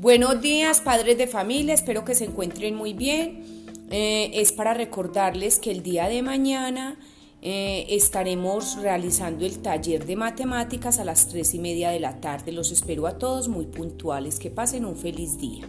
Buenos días, padres de familia, espero que se encuentren muy bien. Eh, es para recordarles que el día de mañana eh, estaremos realizando el taller de matemáticas a las tres y media de la tarde. Los espero a todos muy puntuales. Que pasen un feliz día.